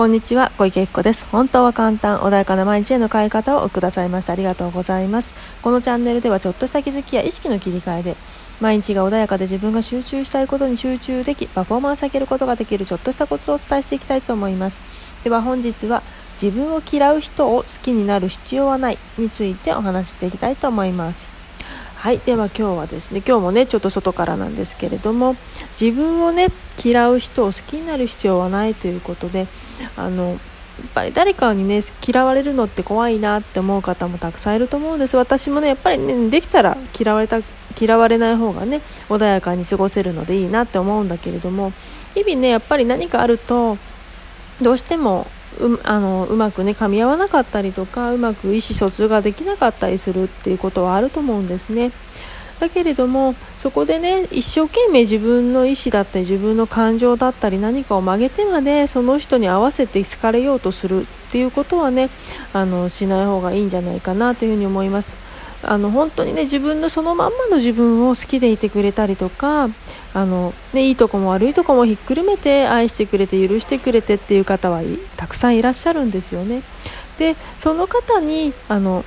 こんにちは小池子です。本当は簡単穏やかな毎日への変え方をくださいました。ありがとうございます。このチャンネルではちょっとした気づきや意識の切り替えで毎日が穏やかで自分が集中したいことに集中できパフォーマンスを上げることができるちょっとしたコツをお伝えしていきたいと思います。では本日は自分を嫌う人を好きになる必要はないについてお話ししていきたいと思います。はいでは今日はですね今日もねちょっと外からなんですけれども自分をね嫌う人を好きになる必要はないということであのやっぱり誰かにね嫌われるのって怖いなって思う方もたくさんいると思うんです。私もねやっぱりねできたら嫌われた嫌われない方がね穏やかに過ごせるのでいいなって思うんだけれども日々ねやっぱり何かあるとどうしてもうあのうまくね噛み合わなかったりとかうまく意思疎通ができなかったりするっていうことはあると思うんですね。だけれどもそこでね一生懸命自分の意思だったり自分の感情だったり何かを曲げてまでその人に合わせて好かれようとするっていうことはねあのしない方がいいんじゃないかなというふうに思います。あの本当にね自分のそのまんまの自分を好きでいてくれたりとかあの、ね、いいとこも悪いとこもひっくるめて愛してくれて許してくれてっていう方はたくさんいらっしゃるんですよね。でその方にあの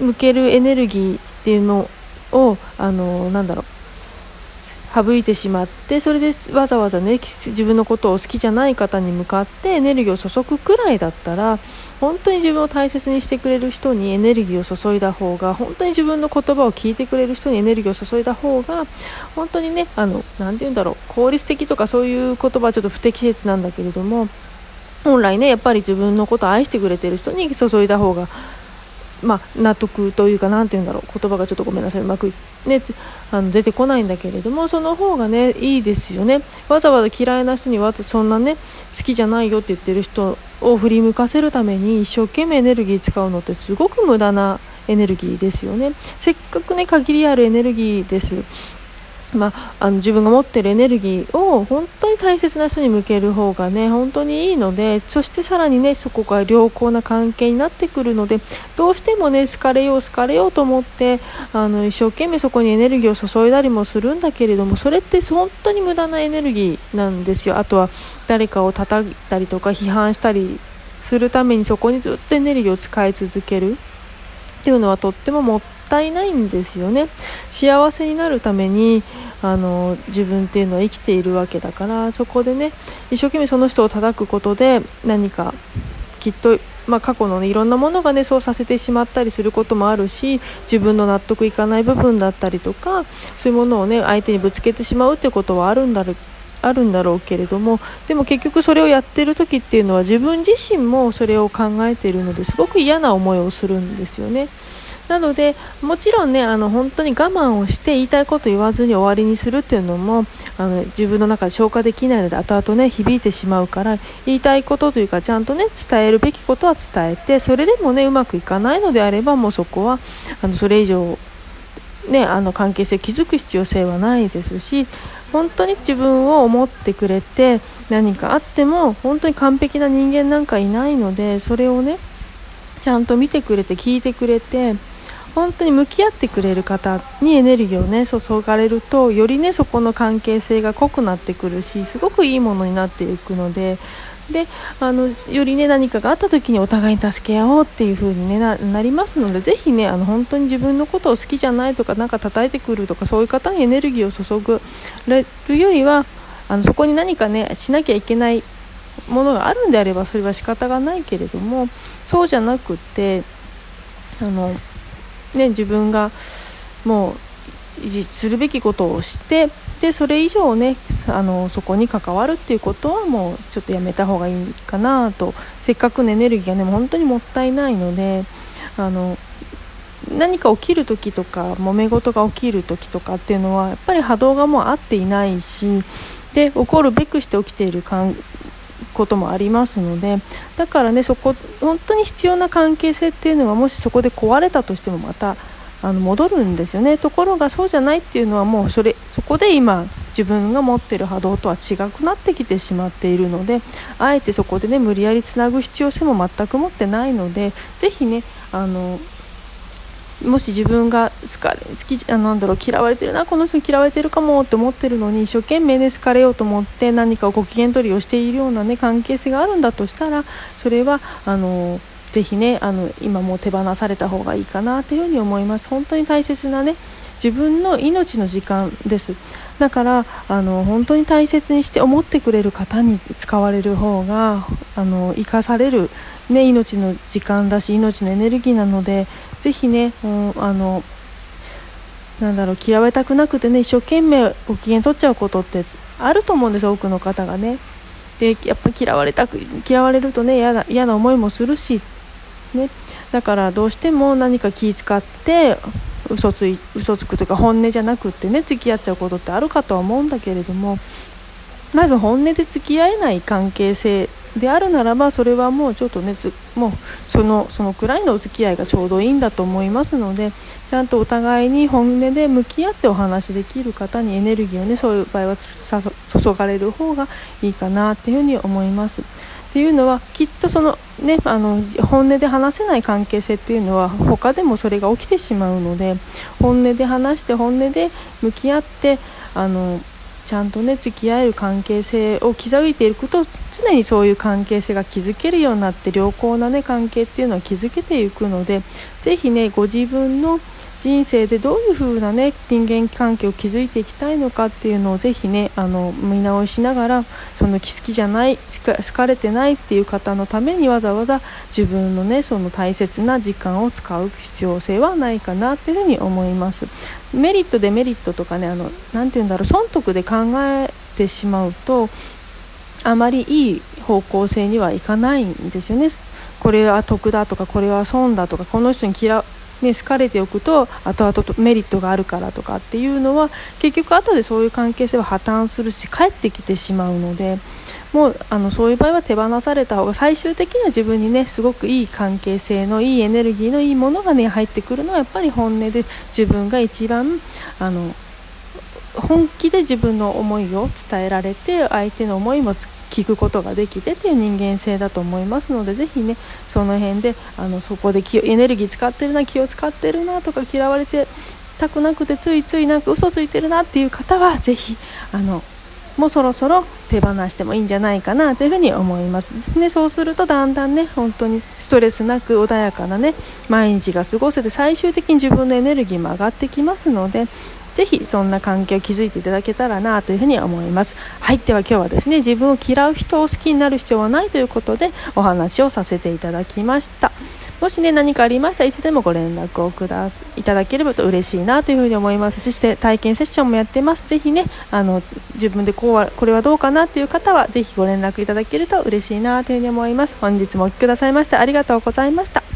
向けるエネルギーっていうのをあのなんだろう省いてしまってそれでわざわざね自分のことを好きじゃない方に向かってエネルギーを注ぐくらいだったら本当に自分を大切にしてくれる人にエネルギーを注いだ方が本当に自分の言葉を聞いてくれる人にエネルギーを注いだ方が本当にねあのなて言うんだろう効率的とかそういう言葉はちょっと不適切なんだけれども本来ねやっぱり自分のことを愛してくれてる人に注いだ方がまあ、納得というか何て言うんだろう言葉がちょっとごめんなさいうまく、ね、あの出てこないんだけれどもその方がねいいですよね。わざわざ嫌いな人にわざそんなね好きじゃないよって言ってる人を振り向かせるために一生懸命エネルギー使うのってすごく無駄なエネルギーですよね。せっかくね限りあるエネルギーです。まあ、あの自分が持ってるエネルギーを本当に大切な人に向ける方がね本当にいいのでそしてさらにねそこが良好な関係になってくるのでどうしてもね好かれよう好かれようと思ってあの一生懸命そこにエネルギーを注いだりもするんだけれどもそれって本当に無駄なエネルギーなんですよ。あとは誰かを叩いたりとか批判したりするためにそこにずっとエネルギーを使い続ける。っていうのはとってももったいないんですよね。幸せになるためにあの自分っていうのは生きているわけだからそこでね一生懸命その人を叩くことで何かきっと、まあ、過去の、ね、いろんなものがねそうさせてしまったりすることもあるし自分の納得いかない部分だったりとかそういうものをね相手にぶつけてしまうってことはあるんだろうあるんだろうけれどもでも結局それをやってる時っていうのは自分自身もそれを考えているのですごく嫌な思いをするんですよね。なのでもちろんねあの本当に我慢をして言いたいこと言わずに終わりにするっていうのもあの自分の中で消化できないので後々ね響いてしまうから言いたいことというかちゃんとね伝えるべきことは伝えてそれでもねうまくいかないのであればもうそこはあのそれ以上ね、あの関係性築く必要性はないですし本当に自分を思ってくれて何かあっても本当に完璧な人間なんかいないのでそれをねちゃんと見てくれて聞いてくれて本当に向き合ってくれる方にエネルギーをね注がれるとよりねそこの関係性が濃くなってくるしすごくいいものになっていくのでであのよりね何かがあった時にお互いに助け合おうっていう風に、ね、なりますのでぜひねあの本当に自分のことを好きじゃないとか何か叩いてくるとかそういう方にエネルギーを注ぐるよりはあのそこに何かねしなきゃいけないものがあるんであればそれは仕方がないけれどもそうじゃなくってあのね、自分がもう維持するべきことをしてでそれ以上ねあのそこに関わるっていうことはもうちょっとやめた方がいいかなと。せっかくのエネルギーがね本当にもったいないのであの何か起きる時とか揉め事が起きる時とかっていうのはやっぱり波動がもう合っていないしで起こるべくして起きていることもありますのでだからねそこ本当に必要な関係性っていうのはもしそこで壊れたとしてもまたあの戻るんですよね。ところがそうじゃないっていうのはもうそれそこで今自分が持ってる波動とは違くなってきてしまっているのであえてそこでね無理やりつなぐ必要性も全く持ってないので是非ねあのもし自分が好かれ好きあなんだろう嫌われてるなこの人嫌われてるかもって思ってるのに一生懸命ね好かれようと思って何かご機嫌取りをしているようなね関係性があるんだとしたらそれはあのぜひねあの今も手放された方がいいかなというふうに思います。本当に大切なね自分の命の時間です。だからあの本当に大切にして思ってくれる方に使われる方があの生かされる、ね、命の時間だし命のエネルギーなのでぜひね、うん、あのなんだろう嫌われたくなくてね一生懸命ご機嫌取っちゃうことってあると思うんです多くの方がね。でやっぱ嫌われたく嫌われるとね嫌な嫌な思いもするし、ね、だからどうしても何か気遣って嘘つい嘘つくというか本音じゃなくってね付き合っちゃうことってあるかとは思うんだけれどもまず本音で付き合えない関係性であるならばそれはもうちょっとねもうそのそのくらいのお付き合いがちょうどいいんだと思いますのでちゃんとお互いに本音で向き合ってお話しできる方にエネルギーをねそういう場合は注がれる方がいいかなっていうふうに思います。っていうのはきっとその、ね、あの本音で話せない関係性っていうのは他でもそれが起きてしまうので本音で話して本音で向き合ってあのちゃんとね付き合える関係性を築いていくと常にそういう関係性が築けるようになって良好なね関係っていうのは築けていくので是非ねご自分の人生でどういう風なね人間関係を築いていきたいのかっていうのをぜひねあの見直しながらその好きじゃない好かれてないっていう方のためにわざわざ自分のねその大切な時間を使う必要性はないかなっていうふうに思います。メリットデメリットとかねあのなて言うんだろう損得で考えてしまうとあまりいい方向性にはいかないんですよね。これは得だとかこれは損だとかこの人に嫌ね、好かれておくと後々とメリットがあるからとかっていうのは結局後でそういう関係性は破綻するし帰ってきてしまうのでもうあのそういう場合は手放された方が最終的には自分にねすごくいい関係性のいいエネルギーのいいものがね入ってくるのはやっぱり本音で自分が一番あの本気で自分の思いを伝えられて相手の思いも聞くことができてという人間性だと思いますのでぜひねその辺であのそこでエネルギー使ってるな気を使ってるなとか嫌われてたくなくてついついなんか嘘ついてるなっていう方はぜひあのもうそろそろ手放してもいいんじゃないかなというふに思います。ねそうするとだんだんね本当にストレスなく穏やかなね毎日が過ごせて最終的に自分のエネルギーも上がってきますのでぜひそんな関係を築いていただけたらなというふうに思います。はいでは今日はですね自分を嫌う人を好きになる必要はないということでお話をさせていただきました。もしね何かありましたらいつでもご連絡をくだい。ただければと嬉しいなというふうに思います。そして体験セッションもやってます。ぜひねあの自分でこうはこれはどうかなっていう方はぜひご連絡いただけると嬉しいなというふうに思います。本日もお聴きくださいましてありがとうございました。